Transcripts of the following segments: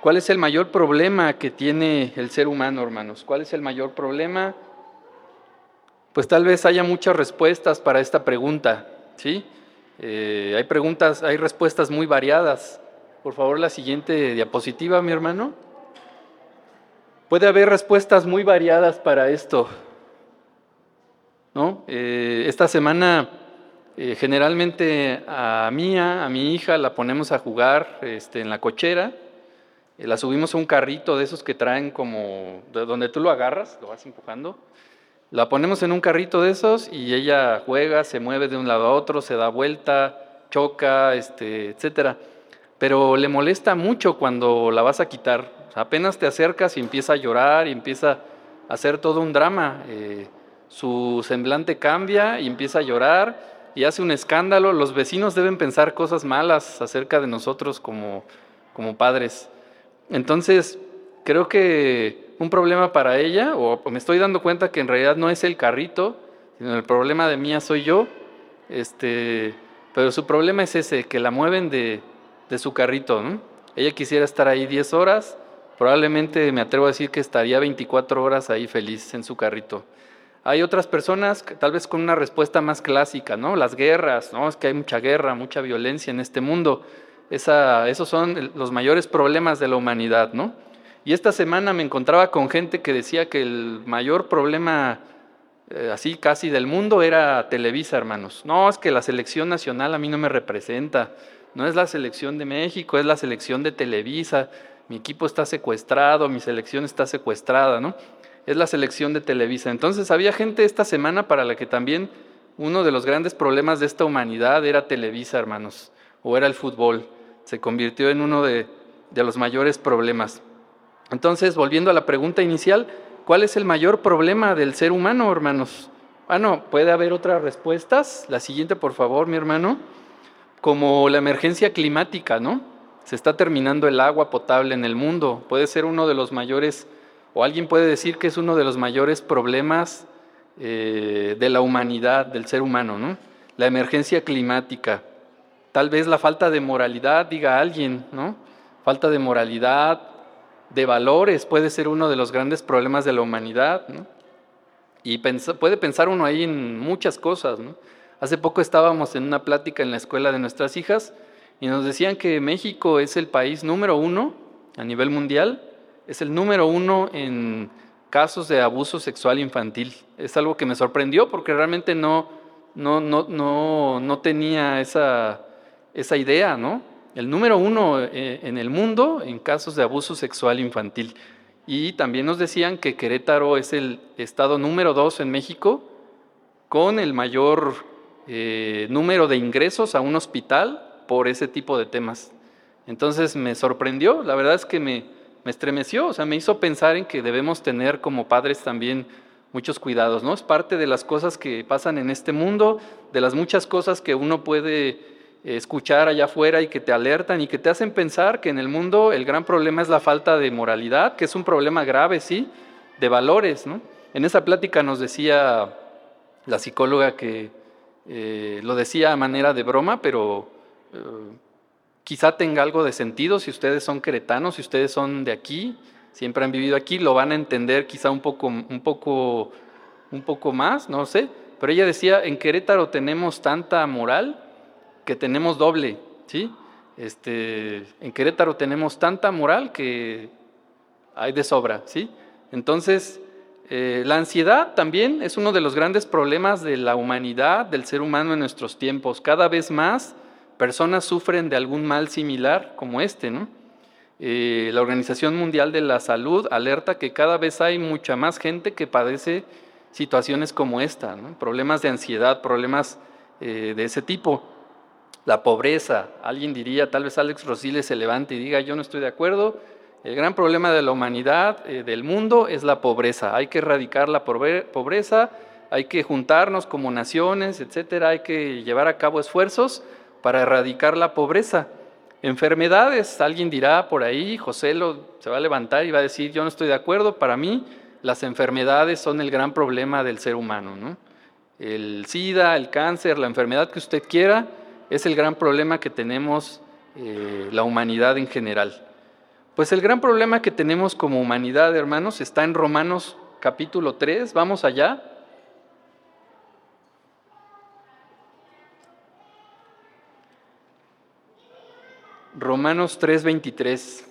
¿Cuál es el mayor problema que tiene el ser humano, hermanos? ¿Cuál es el mayor problema? Pues tal vez haya muchas respuestas para esta pregunta, ¿sí? Eh, hay preguntas, hay respuestas muy variadas. Por favor, la siguiente diapositiva, mi hermano. Puede haber respuestas muy variadas para esto. ¿no? Eh, esta semana eh, generalmente a Mía, a mi hija, la ponemos a jugar este, en la cochera. La subimos a un carrito de esos que traen como, de donde tú lo agarras, lo vas empujando. La ponemos en un carrito de esos y ella juega, se mueve de un lado a otro, se da vuelta, choca, este, etcétera. Pero le molesta mucho cuando la vas a quitar. apenas te acercas y empieza a llorar y empieza a hacer todo un drama. Eh, su semblante cambia y empieza a llorar y hace un escándalo. Los vecinos deben pensar cosas malas acerca de nosotros como, como padres. Entonces, creo que un problema para ella, o me estoy dando cuenta que en realidad no es el carrito, sino el problema de mía soy yo, este, pero su problema es ese, que la mueven de, su carrito. Ella quisiera estar ahí 10 horas, probablemente me atrevo a decir que estaría 24 horas ahí feliz en su carrito. Hay otras personas, tal vez con una respuesta más clásica, ¿no? Las guerras, ¿no? Es que hay mucha guerra, mucha violencia en este mundo. Esos son los mayores problemas de la humanidad, ¿no? Y esta semana me encontraba con gente que decía que el mayor problema eh, así casi del mundo era Televisa, hermanos. No, es que la selección nacional a mí no me representa. No es la selección de México, es la selección de Televisa. Mi equipo está secuestrado, mi selección está secuestrada, ¿no? Es la selección de Televisa. Entonces había gente esta semana para la que también uno de los grandes problemas de esta humanidad era Televisa, hermanos, o era el fútbol. Se convirtió en uno de, los mayores problemas. Entonces, volviendo a la pregunta inicial, ¿cuál es el mayor problema del ser humano, hermanos? Ah, no, puede haber otras respuestas. La siguiente, por favor, mi hermano. Como la emergencia climática, ¿no? Se está terminando el agua potable en el mundo. Puede ser uno de los mayores, o alguien puede decir que es uno de los mayores problemas eh, de la humanidad, del ser humano, ¿no? La emergencia climática. Tal vez la falta de moralidad, diga alguien, ¿no? Falta de moralidad, de valores puede ser uno de los grandes problemas de la humanidad, Y puede pensar uno ahí en muchas cosas, Hace poco estábamos en una plática en la escuela de nuestras hijas y nos decían que México es el país número uno a nivel mundial, es el número uno en casos de abuso sexual infantil. Es algo que me sorprendió porque realmente no, no, no, no, no tenía esa, esa idea, ¿no? el número uno eh, en el mundo en casos de abuso sexual infantil. Y también nos decían que Querétaro es el estado número dos en México con el mayor eh, número de ingresos a un hospital por ese tipo de temas. Entonces me sorprendió, la verdad es que me, me estremeció, o sea, me hizo pensar en que debemos tener como padres también muchos cuidados, ¿no? Es parte de las cosas que pasan en este mundo, de las muchas cosas que uno puede escuchar allá afuera y que te alertan y que te hacen pensar que en el mundo el gran problema es la falta de moralidad, que es un problema grave, sí, de valores. ¿no? En esa plática nos decía la psicóloga que eh, lo decía a manera de broma, pero eh, quizá tenga algo de sentido si ustedes son queretanos, si ustedes son de aquí, siempre han vivido aquí, lo van a entender quizá un poco, un poco, un poco más, no sé. Pero ella decía, en Querétaro tenemos tanta moral que tenemos doble, ¿sí? Este, en Querétaro tenemos tanta moral que hay de sobra, ¿sí? Entonces, eh, la ansiedad también es uno de los grandes problemas de la humanidad, del ser humano en nuestros tiempos. Cada vez más personas sufren de algún mal similar como este, ¿no? Eh, la Organización Mundial de la Salud alerta que cada vez hay mucha más gente que padece situaciones como esta, problemas de ansiedad, problemas eh, de ese tipo la pobreza. Alguien diría, tal vez Alex Rosile se levante y diga, yo no estoy de acuerdo. El gran problema de la humanidad, eh, del mundo, es la pobreza. Hay que erradicar la pobreza, hay que juntarnos como naciones, etcétera. Hay que llevar a cabo esfuerzos para erradicar la pobreza. Enfermedades, alguien dirá por ahí, José lo, se va a levantar y va a decir, yo no estoy de acuerdo, para mí las enfermedades son el gran problema del ser humano. ¿no? El SIDA, el cáncer, la enfermedad que usted quiera, es el gran problema que tenemos eh, la humanidad en general. Pues el gran problema que tenemos como humanidad, hermanos, está en Romanos capítulo 3. Vamos allá. Romanos 3:23.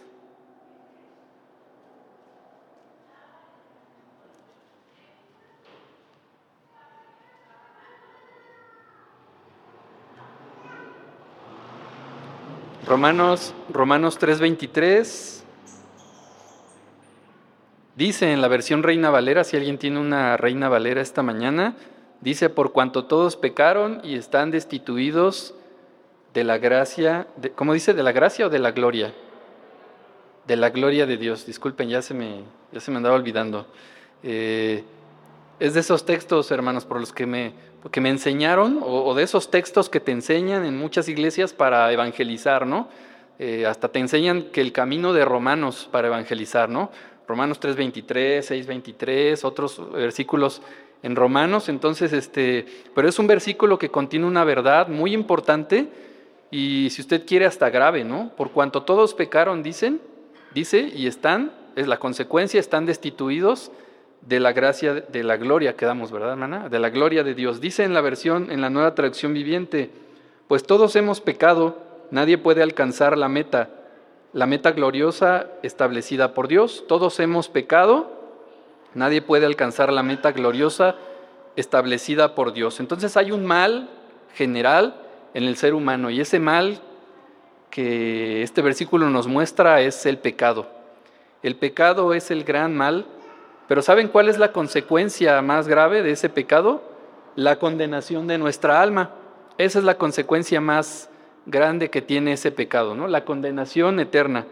Romanos, Romanos 3:23 dice en la versión Reina Valera, si alguien tiene una Reina Valera esta mañana, dice, por cuanto todos pecaron y están destituidos de la gracia, ¿cómo dice? ¿De la gracia o de la gloria? De la gloria de Dios. Disculpen, ya se me, ya se me andaba olvidando. Eh, es de esos textos, hermanos, por los que me, que me enseñaron, o, de esos textos que te enseñan en muchas iglesias para evangelizar, ¿no? Eh, hasta te enseñan que el camino de Romanos para evangelizar, ¿no? Romanos 3.23, 6.23, otros versículos en Romanos. Entonces, este, pero es un versículo que contiene una verdad muy importante y si usted quiere hasta grave, ¿no? Por cuanto todos pecaron, dicen, dice, y están, es la consecuencia, están destituidos de la gracia, de la gloria que damos, ¿verdad, hermana? De la gloria de Dios. Dice en la versión, en la nueva traducción viviente, pues todos hemos pecado, nadie puede alcanzar la meta, la meta gloriosa establecida por Dios. Todos hemos pecado, nadie puede alcanzar la meta gloriosa establecida por Dios. Entonces hay un mal general en el ser humano y ese mal que este versículo nos muestra es el pecado. El pecado es el gran mal pero ¿saben cuál es la consecuencia más grave de ese pecado? La condenación de nuestra alma. Esa es la consecuencia más grande que tiene ese pecado, ¿no? La condenación eterna.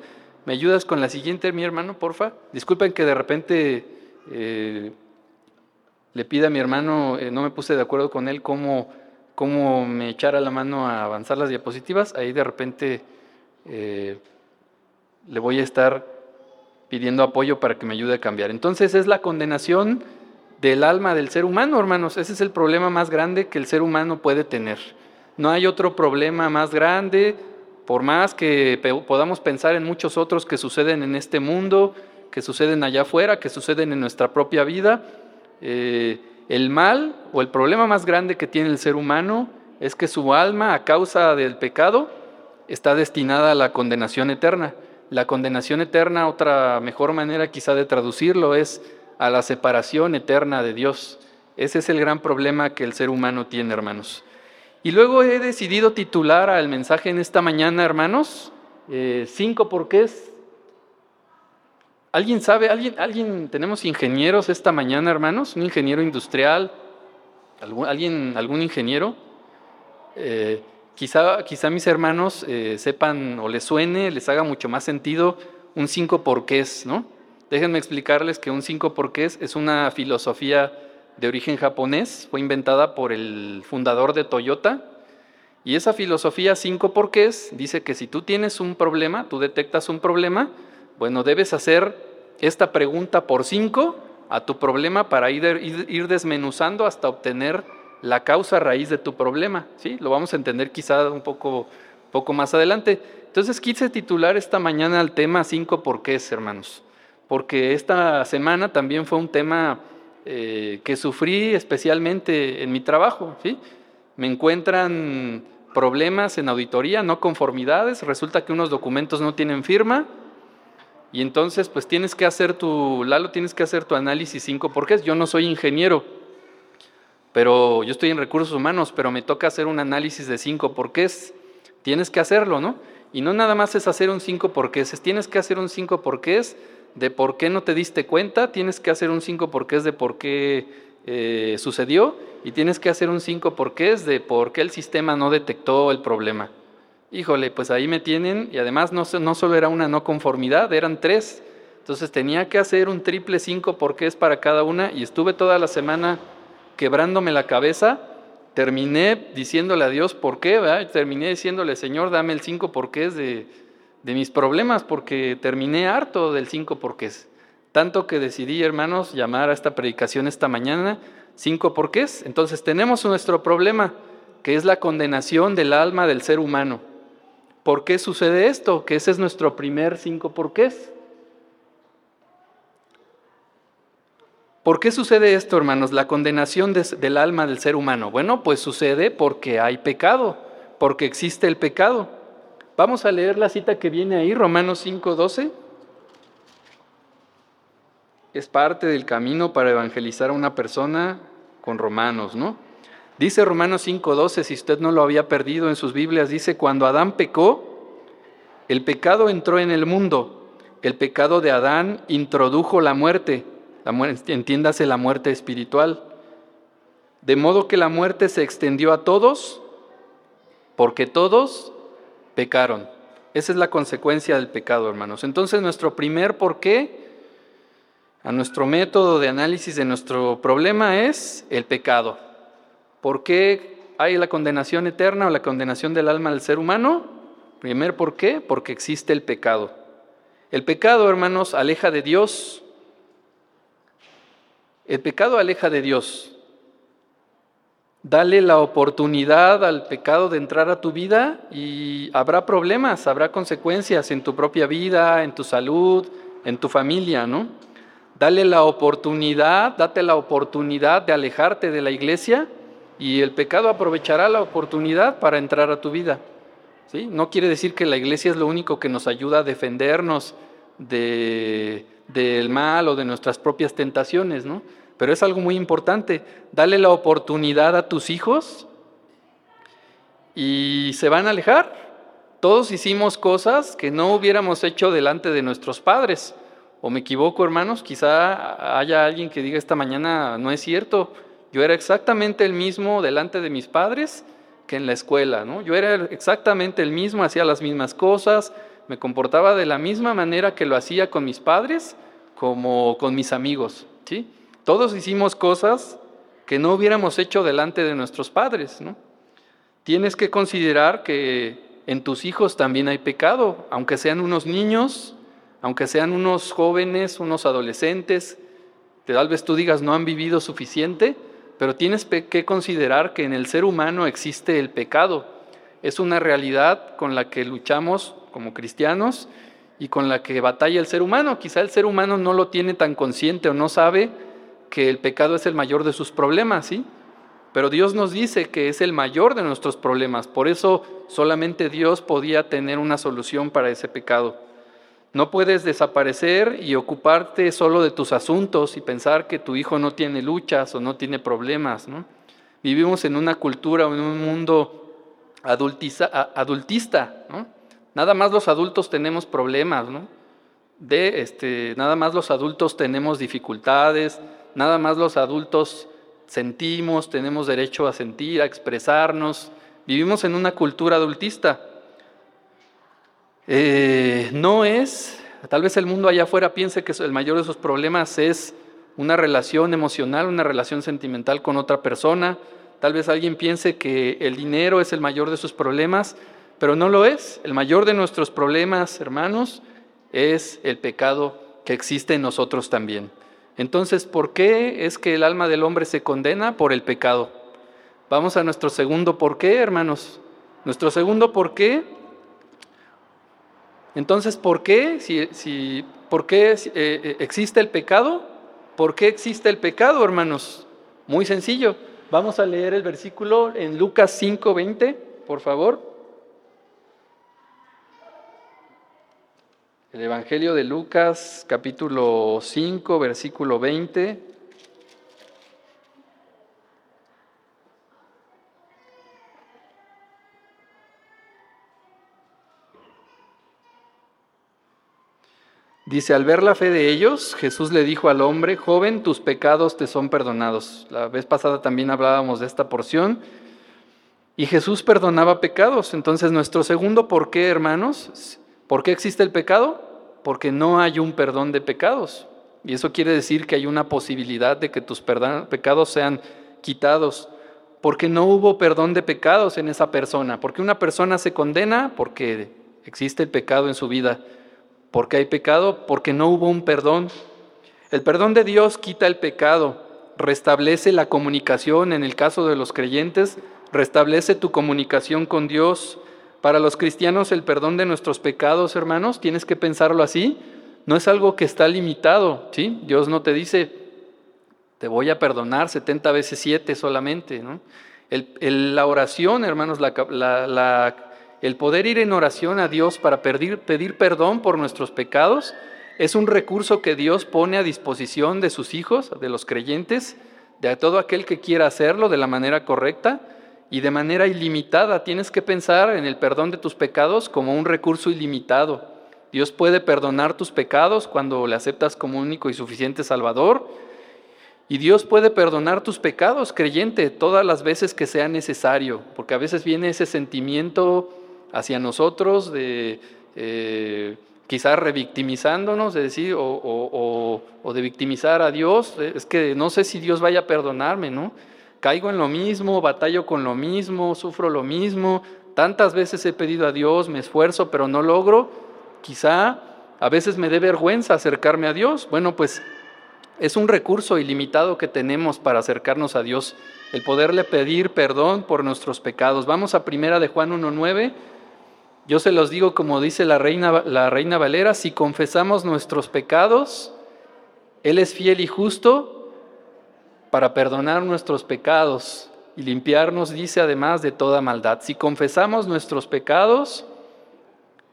¿Me ayudas con la siguiente, mi hermano, porfa? Disculpen que de repente eh, le pida a mi hermano, eh, no me puse de acuerdo con él cómo, cómo me echara la mano a avanzar las diapositivas. Ahí de repente eh, le voy a estar pidiendo apoyo para que me ayude a cambiar. Entonces es la condenación del alma del ser humano, hermanos. Ese es el problema más grande que el ser humano puede tener. No hay otro problema más grande, por más que podamos pensar en muchos otros que suceden en este mundo, que suceden allá afuera, que suceden en nuestra propia vida. Eh, el mal o el problema más grande que tiene el ser humano es que su alma, a causa del pecado, está destinada a la condenación eterna. La condenación eterna, otra mejor manera quizá de traducirlo, es a la separación eterna de Dios. Ese es el gran problema que el ser humano tiene, hermanos. Y luego he decidido titular al mensaje en esta mañana, hermanos, eh, cinco porqués. ¿Alguien sabe? ¿Alguien, ¿Alguien? ¿Tenemos ingenieros esta mañana, hermanos? ¿Un ingeniero industrial? ¿Algún, ¿Alguien, algún ingeniero? Eh, Quizá, quizá mis hermanos eh, sepan o les suene, les haga mucho más sentido un cinco porqués, ¿no? Déjenme explicarles que un cinco porqués es una filosofía de origen japonés, fue inventada por el fundador de Toyota, y esa filosofía cinco porqués dice que si tú tienes un problema, tú detectas un problema, bueno, debes hacer esta pregunta por cinco a tu problema para ir desmenuzando hasta obtener la causa raíz de tu problema. ¿sí? Lo vamos a entender quizá un poco, poco más adelante. Entonces quise titular esta mañana al tema cinco porqués, hermanos, porque esta semana también fue un tema eh, que sufrí especialmente en mi trabajo. ¿sí? Me encuentran problemas en auditoría, no conformidades, resulta que unos documentos no tienen firma, y entonces pues tienes que hacer tu, Lalo, tienes que hacer tu análisis cinco porqués. Yo no soy ingeniero, pero yo estoy en recursos humanos, pero me toca hacer un análisis de cinco porqués. Tienes que hacerlo, ¿no? Y no nada más es hacer un cinco porqués, tienes que hacer un cinco porqués de por qué no te diste cuenta, tienes que hacer un cinco porqués de por qué eh, sucedió y tienes que hacer un cinco porqués de por qué el sistema no detectó el problema. Híjole, pues ahí me tienen y además no, no solo era una no conformidad, eran tres. Entonces tenía que hacer un triple cinco porqués para cada una y estuve toda la semana quebrándome la cabeza, terminé diciéndole a Dios por qué, terminé diciéndole, Señor, dame el cinco porqués de, de mis problemas, porque terminé harto del cinco porqués. Tanto que decidí, hermanos, llamar a esta predicación esta mañana cinco porqués. Entonces tenemos nuestro problema, que es la condenación del alma del ser humano. ¿Por qué sucede esto? Que ese es nuestro primer cinco porqués. ¿Por qué sucede esto, hermanos? La condenación del alma del ser humano. Bueno, pues sucede porque hay pecado, porque existe el pecado. Vamos a leer la cita que viene ahí, Romanos 5:12. Es parte del camino para evangelizar a una persona con Romanos, ¿no? Dice Romanos 5:12, si usted no lo había perdido en sus Biblias, dice, cuando Adán pecó, el pecado entró en el mundo, el pecado de Adán introdujo la muerte entiéndase la muerte espiritual. De modo que la muerte se extendió a todos porque todos pecaron. Esa es la consecuencia del pecado, hermanos. Entonces nuestro primer porqué, a nuestro método de análisis de nuestro problema es el pecado. ¿Por qué hay la condenación eterna o la condenación del alma del ser humano? Primer por qué, porque existe el pecado. El pecado, hermanos, aleja de Dios, el pecado aleja de Dios. Dale la oportunidad al pecado de entrar a tu vida y habrá problemas, habrá consecuencias en tu propia vida, en tu salud, en tu familia, ¿no? Dale la oportunidad, date la oportunidad de alejarte de la iglesia y el pecado aprovechará la oportunidad para entrar a tu vida. ¿sí? No quiere decir que la iglesia es lo único que nos ayuda a defendernos de, del mal o de nuestras propias tentaciones, ¿no? Pero es algo muy importante. Dale la oportunidad a tus hijos y se van a alejar. Todos hicimos cosas que no hubiéramos hecho delante de nuestros padres. ¿O me equivoco, hermanos? Quizá haya alguien que diga esta mañana, no es cierto. Yo era exactamente el mismo delante de mis padres que en la escuela, ¿no? Yo era exactamente el mismo, hacía las mismas cosas, me comportaba de la misma manera que lo hacía con mis padres como con mis amigos, ¿sí? Todos hicimos cosas que no hubiéramos hecho delante de nuestros padres, ¿no? Tienes que considerar que en tus hijos también hay pecado, aunque sean unos niños, aunque sean unos jóvenes, unos adolescentes, tal vez tú digas no han vivido suficiente, pero tienes que considerar que en el ser humano existe el pecado. Es una realidad con la que luchamos como cristianos y con la que batalla el ser humano. Quizá el ser humano no lo tiene tan consciente o no sabe que el pecado es el mayor de sus problemas, ¿sí? Pero Dios nos dice que es el mayor de nuestros problemas, por eso solamente Dios podía tener una solución para ese pecado. No puedes desaparecer y ocuparte solo de tus asuntos y pensar que tu hijo no tiene luchas o no tiene problemas, ¿no? Vivimos en una cultura en un mundo adultista, ¿no? Nada más los adultos tenemos problemas, ¿no? De, este, nada más los adultos tenemos dificultades, nada más los adultos sentimos, tenemos derecho a sentir, a expresarnos. Vivimos en una cultura adultista. Eh, no es, tal vez el mundo allá afuera piense que el mayor de sus problemas es una relación emocional, una relación sentimental con otra persona. Tal vez alguien piense que el dinero es el mayor de sus problemas, pero no lo es. El mayor de nuestros problemas, hermanos, es el pecado que existe en nosotros también. Entonces, ¿por qué es que el alma del hombre se condena? Por el pecado. Vamos a nuestro segundo por qué, hermanos. Nuestro segundo por qué. Entonces, ¿por qué? Si, ¿Por qué eh, eh, existe el pecado? ¿Por qué existe el pecado, hermanos? Muy sencillo. Vamos a leer el versículo en Lucas 5:20, por favor. El Evangelio de Lucas, capítulo 5, versículo 20. Dice, al ver la fe de ellos, Jesús le dijo al hombre, joven, tus pecados te son perdonados. La vez pasada también hablábamos de esta porción. Y Jesús perdonaba pecados. Entonces, nuestro segundo por qué, hermanos, ¿por qué existe el pecado? Porque no hay un perdón de pecados. Y eso quiere decir que hay una posibilidad de que tus pecados sean quitados, porque no hubo perdón de pecados en esa persona, porque una persona se condena porque existe el pecado en su vida, porque hay pecado, porque no hubo un perdón. El perdón de Dios quita el pecado, restablece la comunicación, en el caso de los creyentes, restablece tu comunicación con Dios, Para los cristianos el perdón de nuestros pecados, hermanos, tienes que pensarlo así, no es algo que está limitado, ¿sí? Dios no te dice, te voy a perdonar 70 veces 7 solamente, ¿no? la oración, hermanos, el poder ir en oración a Dios para pedir, pedir perdón por nuestros pecados, es un recurso que Dios pone a disposición de sus hijos, de los creyentes, de todo aquel que quiera hacerlo de la manera correcta y de manera ilimitada. Tienes que pensar en el perdón de tus pecados como un recurso ilimitado. Dios puede perdonar tus pecados cuando le aceptas como único y suficiente Salvador. Y Dios puede perdonar tus pecados, creyente, todas las veces que sea necesario, porque a veces viene ese sentimiento hacia nosotros de eh, quizás revictimizándonos, de decir, o, o, de victimizar a Dios, es que no sé si Dios vaya a perdonarme, ¿no? Caigo en lo mismo, batallo con lo mismo, sufro lo mismo, tantas veces he pedido a Dios, me esfuerzo, pero no logro, quizá a veces me dé vergüenza acercarme a Dios. Bueno, pues es un recurso ilimitado que tenemos para acercarnos a Dios, el poderle pedir perdón por nuestros pecados. Vamos a primera de Juan 1.9 yo se los digo como dice la reina, la reina Valera, si confesamos nuestros pecados, Él es fiel y justo para perdonar nuestros pecados y limpiarnos, dice además, de toda maldad. Si confesamos nuestros pecados,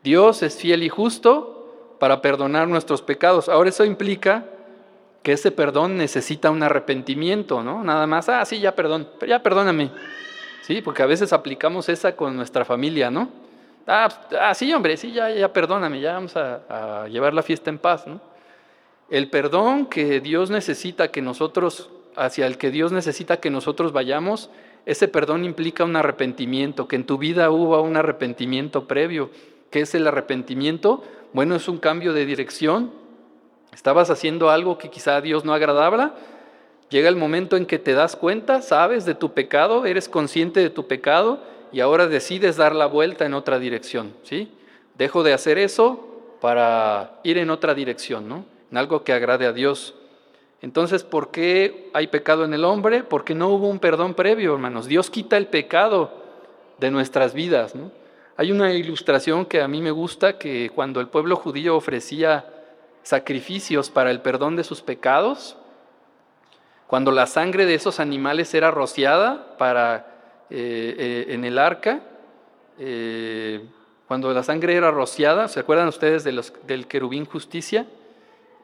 Dios es fiel y justo para perdonar nuestros pecados. Ahora eso implica que ese perdón necesita un arrepentimiento, ¿no? Nada más, ah, sí, ya perdón, ya perdóname. Sí, porque a veces aplicamos esa con nuestra familia, ¿no? Ah, ah, sí, hombre, sí, ya, ya perdóname, ya vamos a, llevar la fiesta en paz. ¿no? El perdón que Dios necesita que nosotros, hacia el que Dios necesita que nosotros vayamos, ese perdón implica un arrepentimiento, que en tu vida hubo un arrepentimiento previo. ¿Qué es el arrepentimiento? Bueno, es un cambio de dirección. Estabas haciendo algo que quizá a Dios no agradaba. Llega el momento en que te das cuenta, sabes de tu pecado, eres consciente de tu pecado y ahora decides dar la vuelta en otra dirección, ¿sí? Dejo de hacer eso para ir en otra dirección, ¿no? En algo que agrade a Dios. Entonces, ¿por qué hay pecado en el hombre? Porque no hubo un perdón previo, hermanos. Dios quita el pecado de nuestras vidas. Hay una ilustración que a mí me gusta, que cuando el pueblo judío ofrecía sacrificios para el perdón de sus pecados, cuando la sangre de esos animales era rociada para eh, eh, en el arca, eh, cuando la sangre era rociada, ¿se acuerdan ustedes del querubín justicia?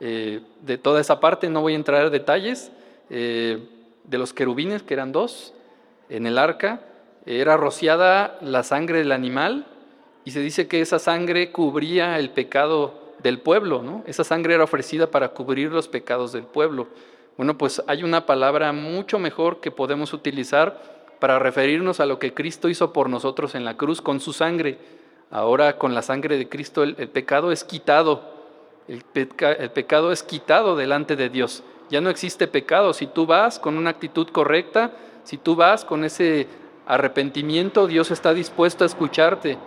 De toda esa parte, no voy a entrar en detalles, de los querubines, que eran dos, en el arca, era rociada la sangre del animal y se dice que esa sangre cubría el pecado del pueblo, ¿no? Esa sangre era ofrecida para cubrir los pecados del pueblo. Bueno, pues hay una palabra mucho mejor que podemos utilizar para referirnos a lo que Cristo hizo por nosotros en la cruz con su sangre. Ahora con la sangre de Cristo el, pecado es quitado, el, pecado es quitado delante de Dios. Ya no existe pecado. Si tú vas con una actitud correcta, si tú vas con ese arrepentimiento, Dios está dispuesto a escucharte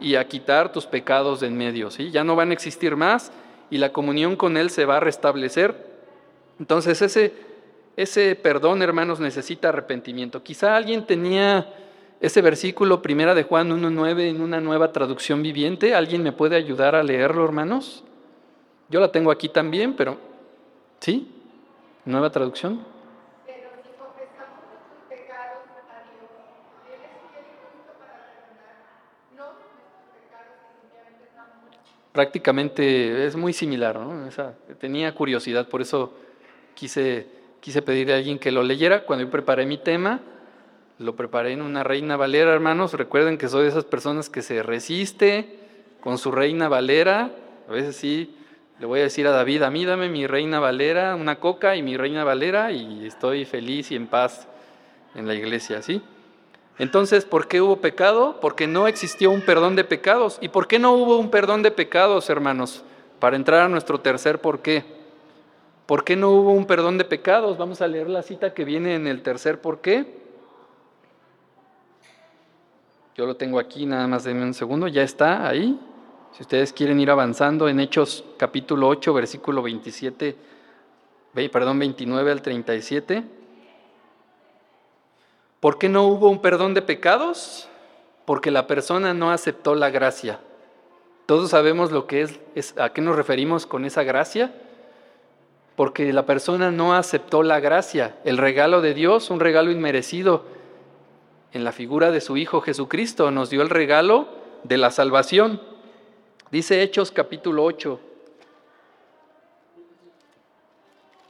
y a quitar tus pecados de en medio. ¿sí? Ya no van a existir más y la comunión con Él se va a restablecer. Entonces ese ese perdón, hermanos, necesita arrepentimiento. Quizá alguien tenía ese versículo, primera de Juan 1.9, en una nueva traducción viviente. ¿Alguien me puede ayudar a leerlo, hermanos? Yo la tengo aquí también, pero ¿sí? Nueva traducción. Prácticamente es muy similar, ¿no? tenía curiosidad, por eso quise quise pedirle a alguien que lo leyera. Cuando yo preparé mi tema, lo preparé en una Reina Valera, hermanos. Recuerden que soy de esas personas que se resiste con su Reina Valera. A veces sí, le voy a decir a David, a mí dame mi Reina Valera, una coca y mi Reina Valera y estoy feliz y en paz en la iglesia, ¿sí? Entonces, ¿por qué hubo pecado? Porque no existió un perdón de pecados. ¿Y por qué no hubo un perdón de pecados, hermanos? Para entrar a nuestro tercer por qué. ¿Por qué no hubo un perdón de pecados? Vamos a leer la cita que viene en el tercer por qué. Yo lo tengo aquí, nada más de un segundo, ya está ahí. Si ustedes quieren ir avanzando en Hechos capítulo 8, versículo 27, perdón, 29 al 37. ¿Por qué no hubo un perdón de pecados? porque la persona no aceptó la gracia. Todos sabemos lo que es, a qué nos referimos con esa gracia, porque la persona no aceptó la gracia, el regalo de Dios, un regalo inmerecido. En la figura de su Hijo Jesucristo nos dio el regalo de la salvación. Dice Hechos capítulo 8.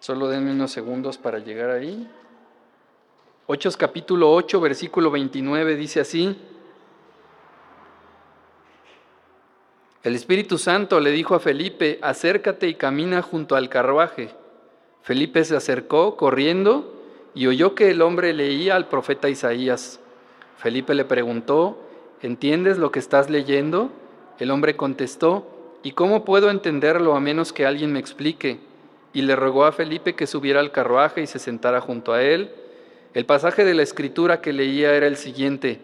Solo denme unos segundos para llegar ahí. Hechos capítulo 8, versículo 29 dice así. El Espíritu Santo le dijo a Felipe, acércate y camina junto al carruaje. Felipe se acercó corriendo y oyó que el hombre leía al profeta Isaías. Felipe le preguntó, ¿entiendes lo que estás leyendo? El hombre contestó, ¿y cómo puedo entenderlo a menos que alguien me explique? Y le rogó a Felipe que subiera al carruaje y se sentara junto a él. El pasaje de la escritura que leía era el siguiente,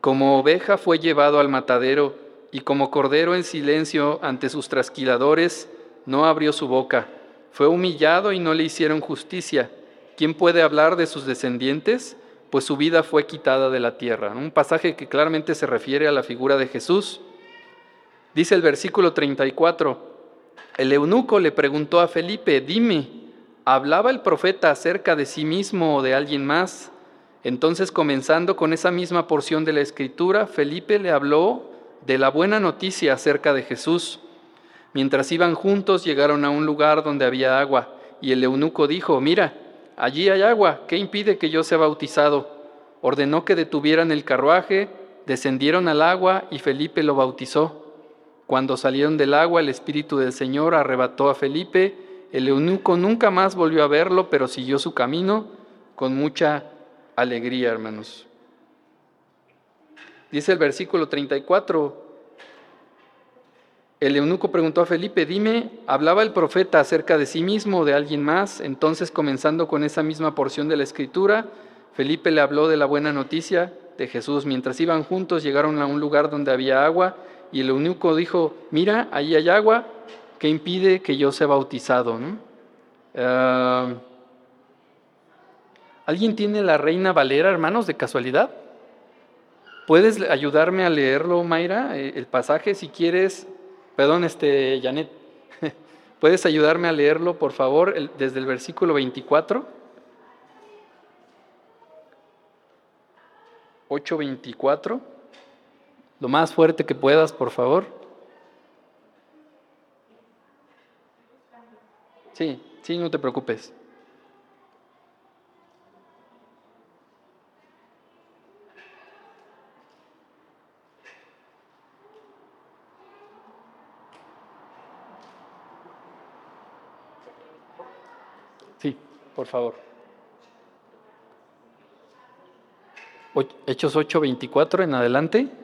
como oveja fue llevado al matadero, y como cordero en silencio ante sus trasquiladores, no abrió su boca. Fue humillado y no le hicieron justicia. ¿Quién puede hablar de sus descendientes? Pues su vida fue quitada de la tierra. Un pasaje que claramente se refiere a la figura de Jesús. Dice el versículo 34, el eunuco le preguntó a Felipe, dime, ¿hablaba el profeta acerca de sí mismo o de alguien más? Entonces, comenzando con esa misma porción de la escritura, Felipe le habló de la buena noticia acerca de Jesús. Mientras iban juntos llegaron a un lugar donde había agua y el eunuco dijo, mira, allí hay agua, ¿qué impide que yo sea bautizado? Ordenó que detuvieran el carruaje, descendieron al agua y Felipe lo bautizó. Cuando salieron del agua, el Espíritu del Señor arrebató a Felipe. El eunuco nunca más volvió a verlo, pero siguió su camino con mucha alegría, hermanos. Dice el versículo 34, el eunuco preguntó a Felipe, dime, ¿hablaba el profeta acerca de sí mismo o de alguien más? Entonces, comenzando con esa misma porción de la escritura, Felipe le habló de la buena noticia de Jesús. Mientras iban juntos, llegaron a un lugar donde había agua y el eunuco dijo, mira, ahí hay agua, ¿qué impide que yo sea bautizado? Ah, ¿Alguien tiene la reina Valera, hermanos, de casualidad? ¿Puedes ayudarme a leerlo, Mayra? Eh, el pasaje, si quieres. Perdón, este, Janet. ¿Puedes ayudarme a leerlo, por favor, desde el versículo 24? 8.24. Lo más fuerte que puedas, por favor. Sí, sí, no te preocupes. por favor. Hechos 8, 24 en adelante.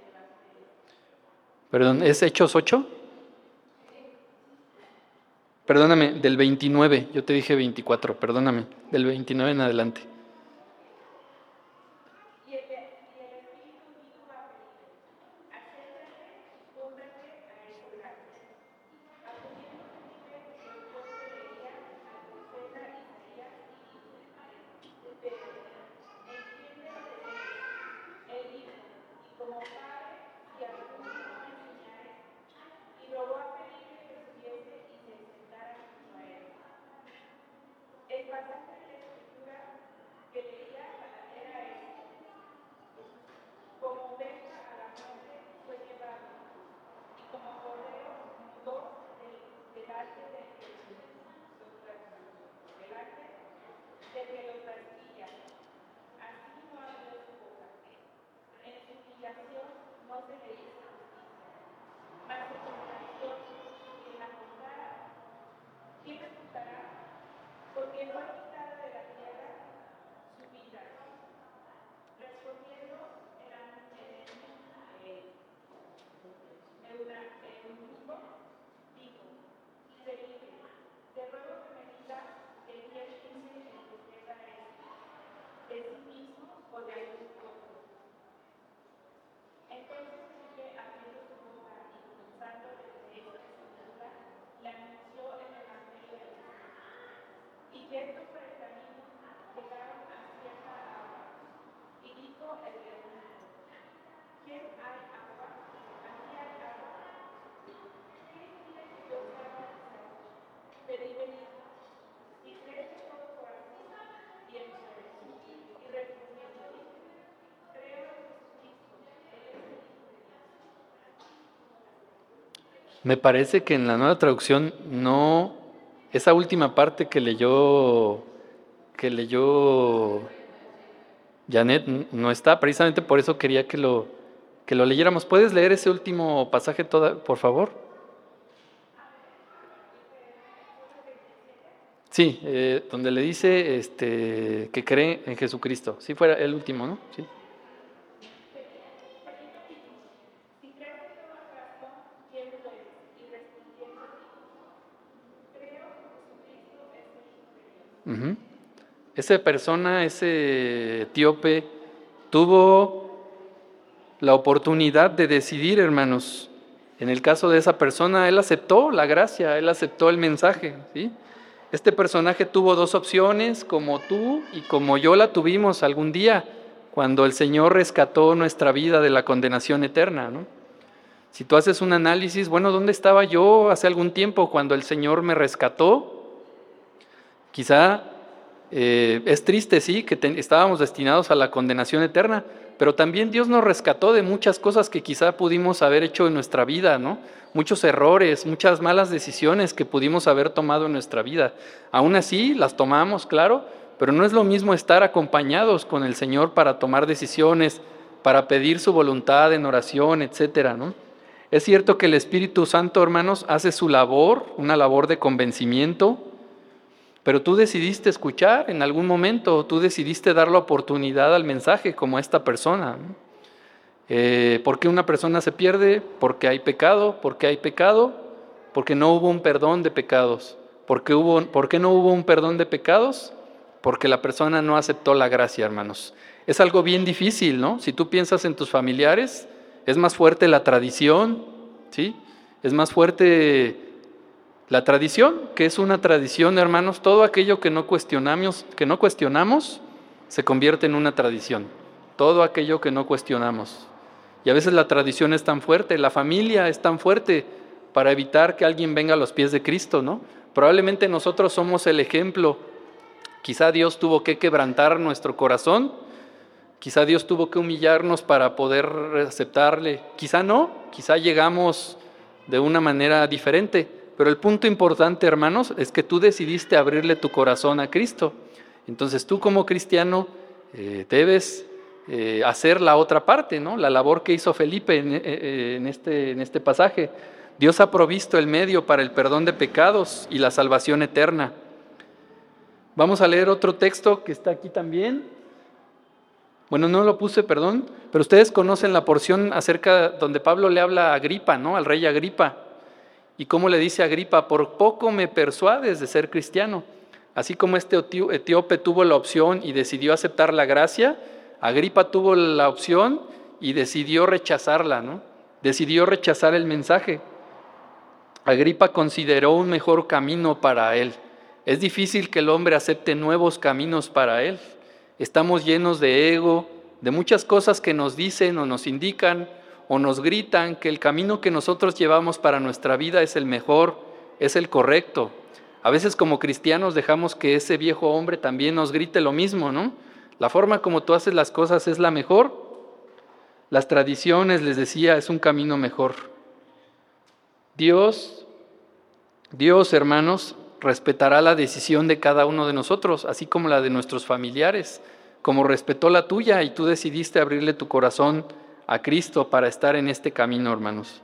Perdón, ¿es Hechos 8? Perdóname, del 29, yo te dije 24, perdóname, del 29 en adelante. Me parece que en la nueva traducción no, esa última parte que leyó, que leyó Janet no está, precisamente por eso quería que lo, que lo leyéramos. ¿Puedes leer ese último pasaje, toda, por favor? Sí, eh, donde le dice este, que cree en Jesucristo. Sí, fuera el último, ¿no? Sí. Esa persona, ese etíope, tuvo la oportunidad de decidir, hermanos. En el caso de esa persona, él aceptó la gracia, él aceptó el mensaje. Este personaje tuvo dos opciones, como tú y como yo la tuvimos algún día, cuando el Señor rescató nuestra vida de la condenación eterna. ¿no? Si tú haces un análisis, bueno, ¿dónde estaba yo hace algún tiempo cuando el Señor me rescató? Quizá eh, es triste, sí, que estábamos destinados a la condenación eterna, pero también Dios nos rescató de muchas cosas que quizá pudimos haber hecho en nuestra vida, ¿no? Muchos errores, muchas malas decisiones que pudimos haber tomado en nuestra vida. Aún así, las tomamos, claro, pero no es lo mismo estar acompañados con el Señor para tomar decisiones, para pedir su voluntad en oración, etcétera, ¿no? Es cierto que el Espíritu Santo, hermanos, hace su labor, una labor de convencimiento, pero tú decidiste escuchar en algún momento, tú decidiste dar la oportunidad al mensaje como esta persona. Eh, ¿Por qué una persona se pierde? Porque hay pecado. ¿Por qué hay pecado? Porque no hubo un perdón de pecados. ¿Por qué, hubo, ¿Por qué no hubo un perdón de pecados? Porque la persona no aceptó la gracia, hermanos. Es algo bien difícil, ¿no? Si tú piensas en tus familiares, es más fuerte la tradición, ¿sí? Es más fuerte la tradición, que es una tradición, hermanos, todo aquello que no cuestionamos, que no cuestionamos, se convierte en una tradición. Todo aquello que no cuestionamos. Y a veces la tradición es tan fuerte, la familia es tan fuerte para evitar que alguien venga a los pies de Cristo, ¿no? Probablemente nosotros somos el ejemplo. Quizá Dios tuvo que quebrantar nuestro corazón, quizá Dios tuvo que humillarnos para poder aceptarle, quizá no, quizá llegamos de una manera diferente. Pero el punto importante, hermanos, es que tú decidiste abrirle tu corazón a Cristo. Entonces tú como cristiano eh, debes eh, hacer la otra parte, ¿no? La labor que hizo Felipe eh, en, este, en este pasaje. Dios ha provisto el medio para el perdón de pecados y la salvación eterna. Vamos a leer otro texto que está aquí también. Bueno, no lo puse, perdón, pero ustedes conocen la porción acerca donde Pablo le habla a Agripa, ¿no? Al rey Agripa. Y como le dice Agripa, por poco me persuades de ser cristiano. Así como este etíope tuvo la opción y decidió aceptar la gracia, Agripa tuvo la opción y decidió rechazarla, ¿no? Decidió rechazar el mensaje. Agripa consideró un mejor camino para él. Es difícil que el hombre acepte nuevos caminos para él. Estamos llenos de ego, de muchas cosas que nos dicen o nos indican o nos gritan que el camino que nosotros llevamos para nuestra vida es el mejor, es el correcto. A veces como cristianos dejamos que ese viejo hombre también nos grite lo mismo, ¿no? La forma como tú haces las cosas es la mejor. Las tradiciones, les decía, es un camino mejor. Dios, Dios, hermanos, respetará la decisión de cada uno de nosotros, así como la de nuestros familiares, como respetó la tuya y tú decidiste abrirle tu corazón a Cristo para estar en este camino, hermanos.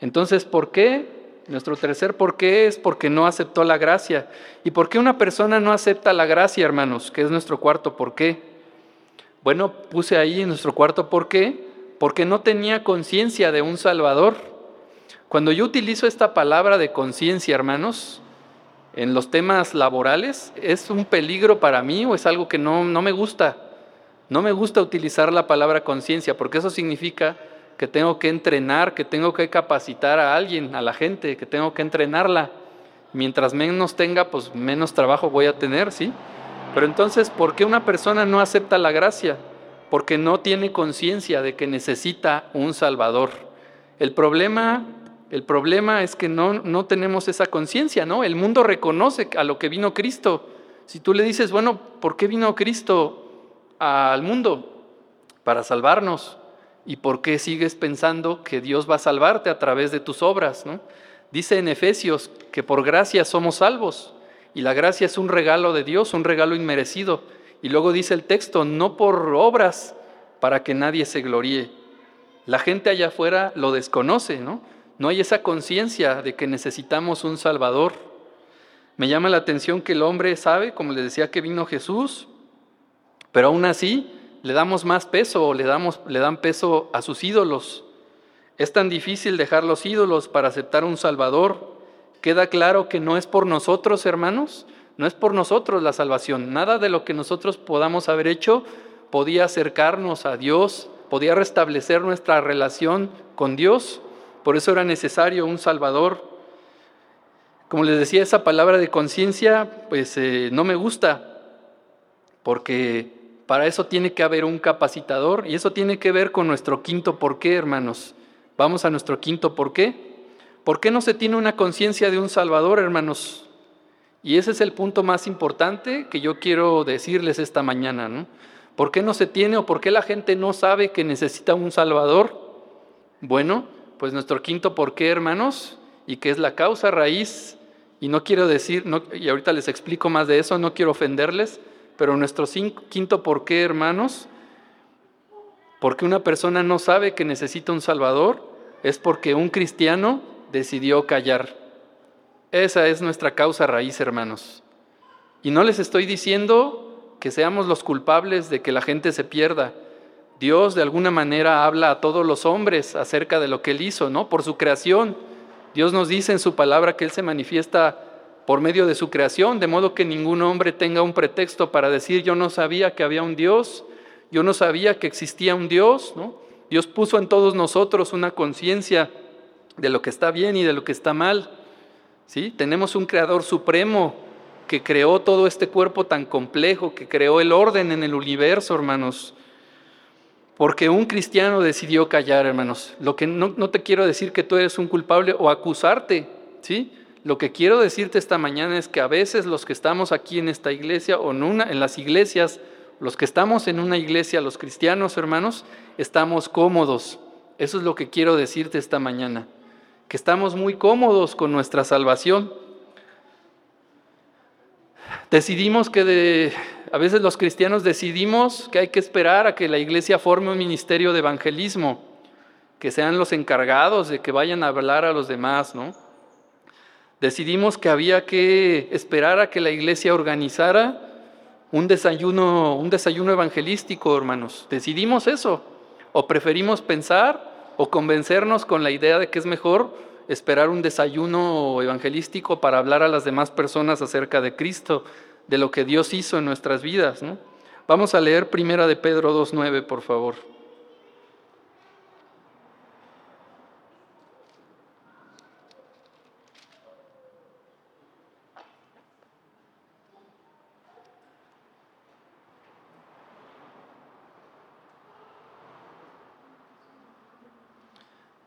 Entonces, ¿por qué? Nuestro tercer por qué es porque no aceptó la gracia. ¿Y por qué una persona no acepta la gracia, hermanos? Que es nuestro cuarto por qué. Bueno, puse ahí en nuestro cuarto por qué, porque no tenía conciencia de un Salvador. Cuando yo utilizo esta palabra de conciencia, hermanos, en los temas laborales, ¿es un peligro para mí o es algo que no, no me gusta? No me gusta utilizar la palabra conciencia porque eso significa que tengo que entrenar, que tengo que capacitar a alguien, a la gente, que tengo que entrenarla. Mientras menos tenga, pues menos trabajo voy a tener, ¿sí? Pero entonces, ¿por qué una persona no acepta la gracia? Porque no tiene conciencia de que necesita un Salvador. El problema, el problema es que no, no tenemos esa conciencia, ¿no? El mundo reconoce a lo que vino Cristo. Si tú le dices, bueno, ¿por qué vino Cristo al mundo? Para salvarnos. ¿Y por qué sigues pensando que Dios va a salvarte a través de tus obras? ¿no? Dice en Efesios que por gracia somos salvos. Y la gracia es un regalo de Dios, un regalo inmerecido. Y luego dice el texto, no por obras para que nadie se gloríe. La gente allá afuera lo desconoce, ¿no? No hay esa conciencia de que necesitamos un Salvador. Me llama la atención que el hombre sabe, como le decía, que vino Jesús, pero aún así le damos más peso le, damos, le dan peso a sus ídolos. Es tan difícil dejar los ídolos para aceptar un Salvador Queda claro que no es por nosotros, hermanos, no es por nosotros la salvación. Nada de lo que nosotros podamos haber hecho podía acercarnos a Dios, podía restablecer nuestra relación con Dios. Por eso era necesario un Salvador. Como les decía, esa palabra de conciencia, pues eh, no me gusta, porque para eso tiene que haber un capacitador y eso tiene que ver con nuestro quinto por qué, hermanos. Vamos a nuestro quinto por qué. ¿Por qué no se tiene una conciencia de un Salvador, hermanos? Y ese es el punto más importante que yo quiero decirles esta mañana, ¿no? ¿Por qué no se tiene o por qué la gente no sabe que necesita un Salvador? Bueno, pues nuestro quinto por qué, hermanos, y que es la causa raíz, y no quiero decir, y ahorita les explico más de eso, no quiero ofenderles, pero nuestro quinto por qué, hermanos, porque una persona no sabe que necesita un Salvador, es porque un cristiano decidió callar. Esa es nuestra causa raíz, hermanos. Y no les estoy diciendo que seamos los culpables de que la gente se pierda. Dios de alguna manera habla a todos los hombres acerca de lo que Él hizo, ¿no? Por su creación. Dios nos dice en su palabra que Él se manifiesta por medio de su creación, de modo que ningún hombre tenga un pretexto para decir yo no sabía que había un Dios, yo no sabía que existía un Dios. Dios puso en todos nosotros una conciencia de lo que está bien y de lo que está mal. ¿sí? Tenemos un creador supremo que creó todo este cuerpo tan complejo, que creó el orden en el universo, hermanos. Porque un cristiano decidió callar, hermanos. Lo que no, no te quiero decir que tú eres un culpable o acusarte, ¿sí? Lo que quiero decirte esta mañana es que a veces los que estamos aquí en esta iglesia o en, una, en las iglesias, los que estamos en una iglesia, los cristianos, hermanos, estamos cómodos. Eso es lo que quiero decirte esta mañana que estamos muy cómodos con nuestra salvación. Decidimos que de, a veces los cristianos decidimos que hay que esperar a que la iglesia forme un ministerio de evangelismo, que sean los encargados de que vayan a hablar a los demás, ¿no? Decidimos que había que esperar a que la iglesia organizara un desayuno, un desayuno evangelístico, hermanos. Decidimos eso. O preferimos pensar o convencernos con la idea de que es mejor esperar un desayuno evangelístico para hablar a las demás personas acerca de Cristo, de lo que Dios hizo en nuestras vidas. Vamos a leer primera de Pedro 2.9, por favor.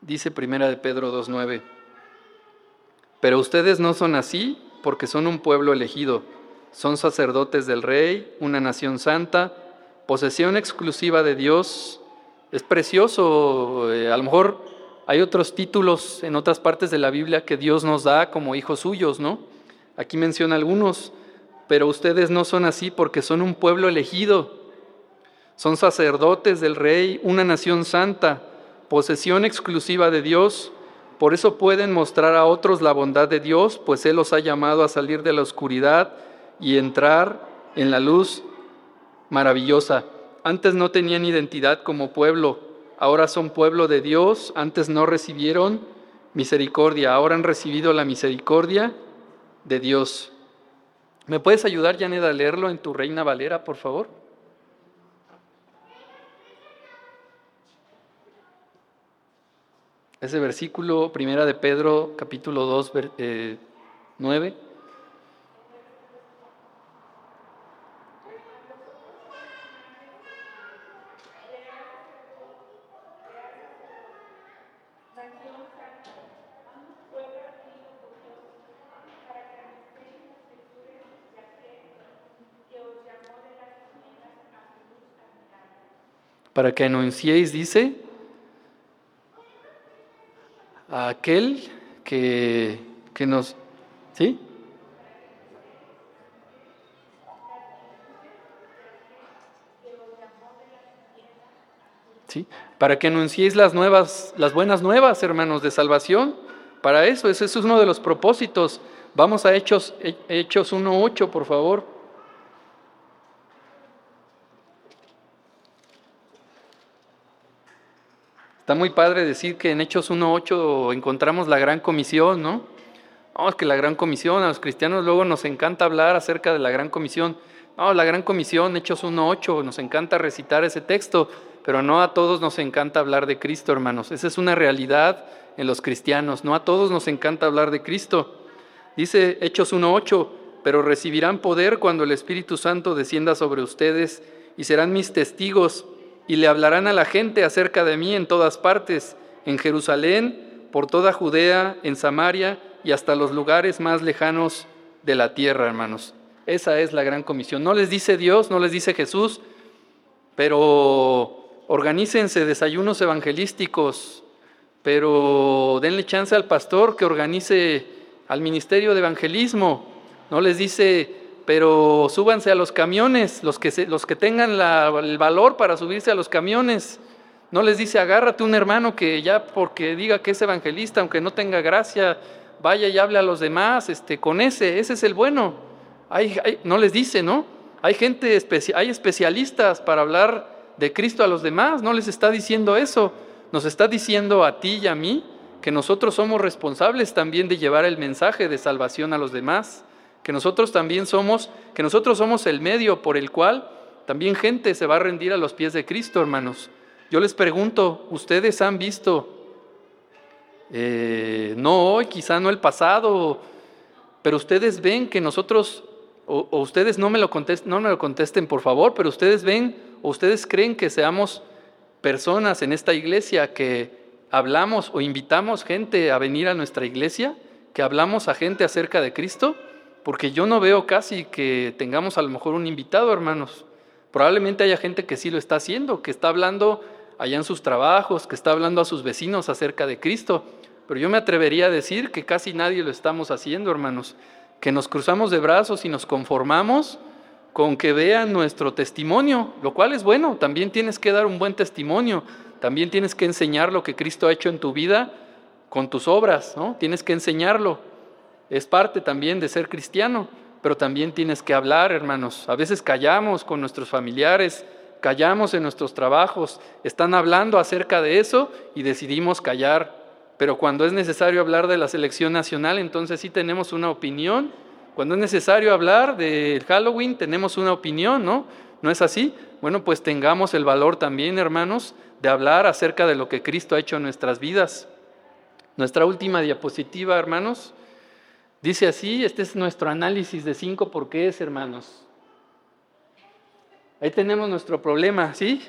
Dice Primera de Pedro 2.9, pero ustedes no son así porque son un pueblo elegido, son sacerdotes del rey, una nación santa, posesión exclusiva de Dios. Es precioso, eh, a lo mejor hay otros títulos en otras partes de la Biblia que Dios nos da como hijos suyos, ¿no? Aquí menciona algunos, pero ustedes no son así porque son un pueblo elegido, son sacerdotes del rey, una nación santa posesión exclusiva de Dios, por eso pueden mostrar a otros la bondad de Dios, pues Él los ha llamado a salir de la oscuridad y entrar en la luz maravillosa. Antes no tenían identidad como pueblo, ahora son pueblo de Dios, antes no recibieron misericordia, ahora han recibido la misericordia de Dios. ¿Me puedes ayudar, Janet, a leerlo en tu Reina Valera, por favor? Ese versículo, primera de Pedro, capítulo 2, 9 9. para que anunciéis, dice, aquel que, que nos... ¿Sí? ¿Sí? Para que anunciéis las nuevas, las buenas nuevas, hermanos, de salvación. Para eso, ese es uno de los propósitos. Vamos a Hechos, Hechos 1.8, por favor. Está muy padre decir que en Hechos 1.8 encontramos la gran comisión, ¿no? No, que la gran comisión, a los cristianos luego nos encanta hablar acerca de la gran comisión. No, la gran comisión, Hechos 1.8, nos encanta recitar ese texto, pero no a todos nos encanta hablar de Cristo, hermanos. Esa es una realidad en los cristianos, no a todos nos encanta hablar de Cristo. Dice Hechos 1.8, pero recibirán poder cuando el Espíritu Santo descienda sobre ustedes y serán mis testigos y le hablarán a la gente acerca de mí en todas partes, en Jerusalén, por toda Judea, en Samaria y hasta los lugares más lejanos de la tierra, hermanos. Esa es la gran comisión. No les dice Dios, no les dice Jesús, pero organícense desayunos evangelísticos, pero denle chance al pastor que organice al ministerio de evangelismo. No les dice pero súbanse a los camiones, los que, los que tengan el valor para subirse a los camiones. No les dice, agárrate un hermano que ya porque diga que es evangelista, aunque no tenga gracia, vaya y hable a los demás, este, con ese, ese es el bueno. Hay, no les dice, ¿no? Hay gente, hay especialistas para hablar de Cristo a los demás, no les está diciendo eso, nos está diciendo a ti y a mí que nosotros somos responsables también de llevar el mensaje de salvación a los demás que nosotros también somos, que nosotros somos el medio por el cual también gente se va a rendir a los pies de Cristo, hermanos. Yo les pregunto, ¿ustedes han visto, eh, no hoy, quizá no el pasado, pero ustedes ven que nosotros, o, ustedes no me, lo contesten, no me lo contesten por favor, pero ustedes ven o ustedes creen que seamos personas en esta iglesia que hablamos o invitamos gente a venir a nuestra iglesia, que hablamos a gente acerca de Cristo? Porque yo no veo casi que tengamos a lo mejor un invitado, hermanos. Probablemente haya gente que sí lo está haciendo, que está hablando allá en sus trabajos, que está hablando a sus vecinos acerca de Cristo. Pero yo me atrevería a decir que casi nadie lo estamos haciendo, hermanos. Que nos cruzamos de brazos y nos conformamos con que vean nuestro testimonio, lo cual es bueno. También tienes que dar un buen testimonio. También tienes que enseñar lo que Cristo ha hecho en tu vida con tus obras, ¿no? Tienes que enseñarlo es parte también de ser cristiano, pero también tienes que hablar, hermanos. A veces callamos con nuestros familiares, callamos en nuestros trabajos, están hablando acerca de eso y decidimos callar. Pero cuando es necesario hablar de la selección nacional, entonces sí tenemos una opinión. Cuando es necesario hablar del Halloween, tenemos una opinión, ¿no? ¿No es así? Bueno, pues tengamos el valor también, hermanos, de hablar acerca de lo que Cristo ha hecho en nuestras vidas. Nuestra última diapositiva, hermanos, Dice así, este es nuestro análisis de cinco por qué es, hermanos. Ahí tenemos nuestro problema, ¿sí?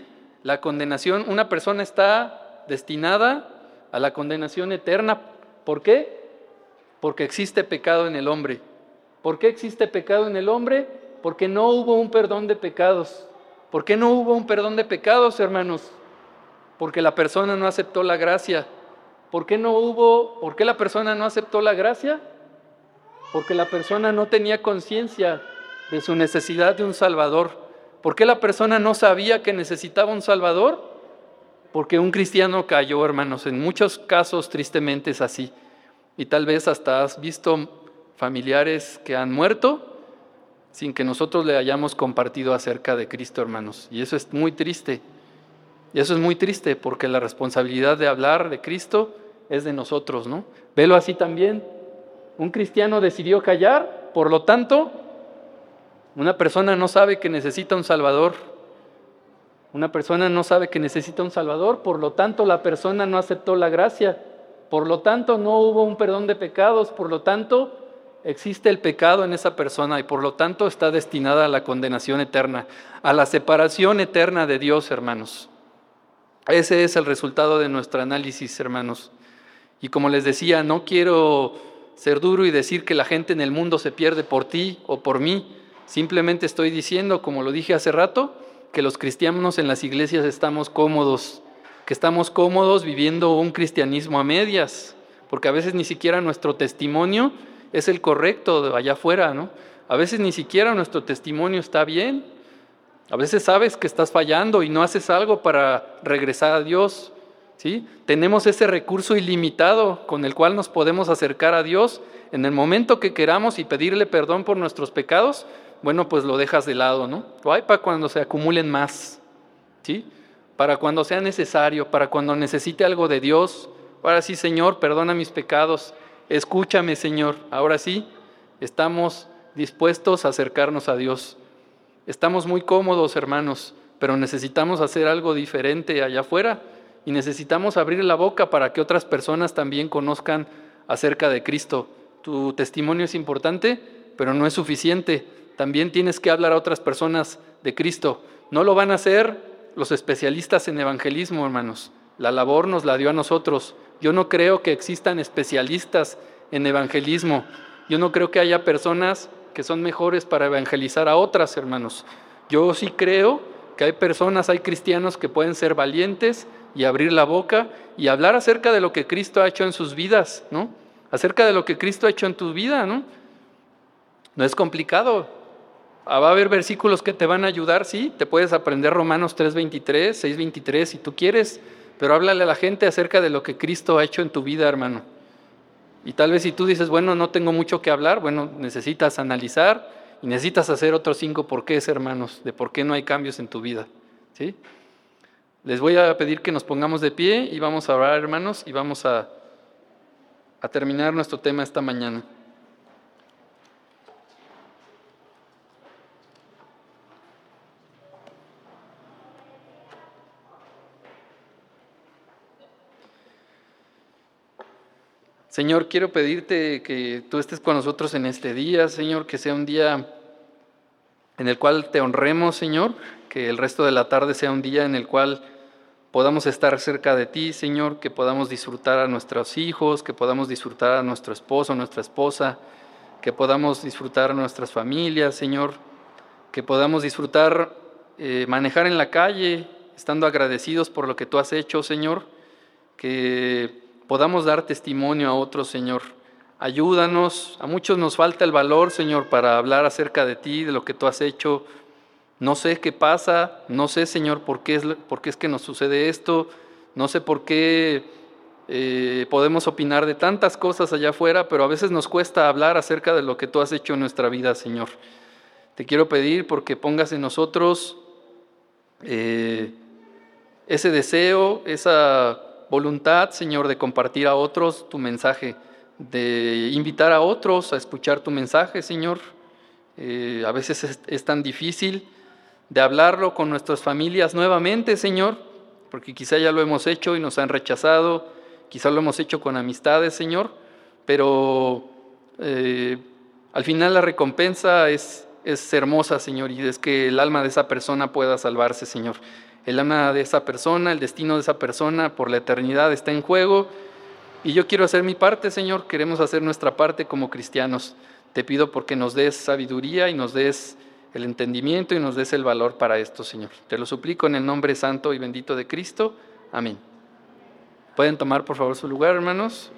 La condenación, una persona está destinada a la condenación eterna. ¿Por qué? Porque existe pecado en el hombre. ¿Por qué existe pecado en el hombre? Porque no hubo un perdón de pecados. ¿Por qué no hubo un perdón de pecados, hermanos? Porque la persona no aceptó la gracia. ¿Por qué no hubo, por qué la persona no aceptó la gracia? Porque la persona no tenía conciencia de su necesidad de un Salvador. ¿Por qué la persona no sabía que necesitaba un Salvador? Porque un cristiano cayó, hermanos. En muchos casos, tristemente, es así. Y tal vez hasta has visto familiares que han muerto sin que nosotros le hayamos compartido acerca de Cristo, hermanos. Y eso es muy triste. Y eso es muy triste porque la responsabilidad de hablar de Cristo es de nosotros, ¿no? Velo así también. Un cristiano decidió callar, por lo tanto, una persona no sabe que necesita un Salvador. Una persona no sabe que necesita un Salvador, por lo tanto la persona no aceptó la gracia, por lo tanto no hubo un perdón de pecados, por lo tanto existe el pecado en esa persona y por lo tanto está destinada a la condenación eterna, a la separación eterna de Dios, hermanos. Ese es el resultado de nuestro análisis, hermanos. Y como les decía, no quiero ser duro y decir que la gente en el mundo se pierde por ti o por mí. Simplemente estoy diciendo, como lo dije hace rato, que los cristianos en las iglesias estamos cómodos, que estamos cómodos viviendo un cristianismo a medias, porque a veces ni siquiera nuestro testimonio es el correcto de allá afuera, ¿no? A veces ni siquiera nuestro testimonio está bien. A veces sabes que estás fallando y no haces algo para regresar a Dios. Tenemos ese recurso ilimitado con el cual nos podemos acercar a Dios en el momento que queramos y pedirle perdón por nuestros pecados. Bueno, pues lo dejas de lado, ¿no? hay para cuando se acumulen más, ¿sí? Para cuando sea necesario, para cuando necesite algo de Dios. Ahora sí, Señor, perdona mis pecados Escúchame, Señor. Ahora sí, estamos dispuestos a acercarnos a Dios. Estamos muy cómodos, hermanos, pero necesitamos hacer algo diferente allá afuera y necesitamos abrir la boca para que otras personas también conozcan acerca de Cristo. Tu testimonio es importante, pero no es suficiente. También tienes que hablar a otras personas de Cristo. No lo van a hacer los especialistas en evangelismo, hermanos. La labor nos la dio a nosotros. Yo no creo que existan especialistas en evangelismo. Yo no creo que haya personas que son mejores para evangelizar a otras, hermanos. Yo sí creo que hay personas, hay cristianos que pueden ser valientes y abrir la boca y hablar acerca de lo que Cristo ha hecho en sus vidas, ¿no? Acerca de lo que Cristo ha hecho en tu vida, ¿no? No es complicado. Ah, va a haber versículos que te van a ayudar, sí, te puedes aprender Romanos 3:23, 6:23 si tú quieres, pero háblale a la gente acerca de lo que Cristo ha hecho en tu vida, hermano. Y tal vez si tú dices, bueno, no tengo mucho que hablar, bueno, necesitas analizar y necesitas hacer otros cinco porqués, hermanos, de por qué no hay cambios en tu vida. ¿sí? Les voy a pedir que nos pongamos de pie y vamos a orar, hermanos, y vamos a, a terminar nuestro tema esta mañana. Señor, quiero pedirte que tú estés con nosotros en este día, Señor, que sea un día en el cual te honremos, Señor, que el resto de la tarde sea un día en el cual podamos estar cerca de ti, Señor, que podamos disfrutar a nuestros hijos, que podamos disfrutar a nuestro esposo, nuestra esposa, que podamos disfrutar a nuestras familias, Señor, que podamos disfrutar eh, manejar en la calle, estando agradecidos por lo que tú has hecho, Señor, que podamos dar testimonio a otros, Señor. Ayúdanos, a muchos nos falta el valor, Señor, para hablar acerca de ti, de lo que tú has hecho. No sé qué pasa, no sé, Señor, por qué es, por qué es que nos sucede esto, no sé por qué eh, podemos opinar de tantas cosas allá afuera, pero a veces nos cuesta hablar acerca de lo que tú has hecho en nuestra vida, Señor. Te quiero pedir porque pongas en nosotros eh, ese deseo, esa voluntad, Señor, de compartir a otros tu mensaje, de invitar a otros a escuchar tu mensaje, Señor. Eh, a veces es, tan difícil de hablarlo con nuestras familias nuevamente, Señor, porque quizá ya lo hemos hecho y nos han rechazado, quizá lo hemos hecho con amistades, Señor, pero eh, al final la recompensa es, es hermosa, Señor, y es que el alma de esa persona pueda salvarse, Señor el alma de esa persona, el destino de esa persona por la eternidad está en juego. Y yo quiero hacer mi parte, Señor, queremos hacer nuestra parte como cristianos. Te pido porque nos des sabiduría y nos des el entendimiento y nos des el valor para esto, Señor. Te lo suplico en el nombre santo y bendito de Cristo. Amén. Pueden tomar por favor su lugar, hermanos.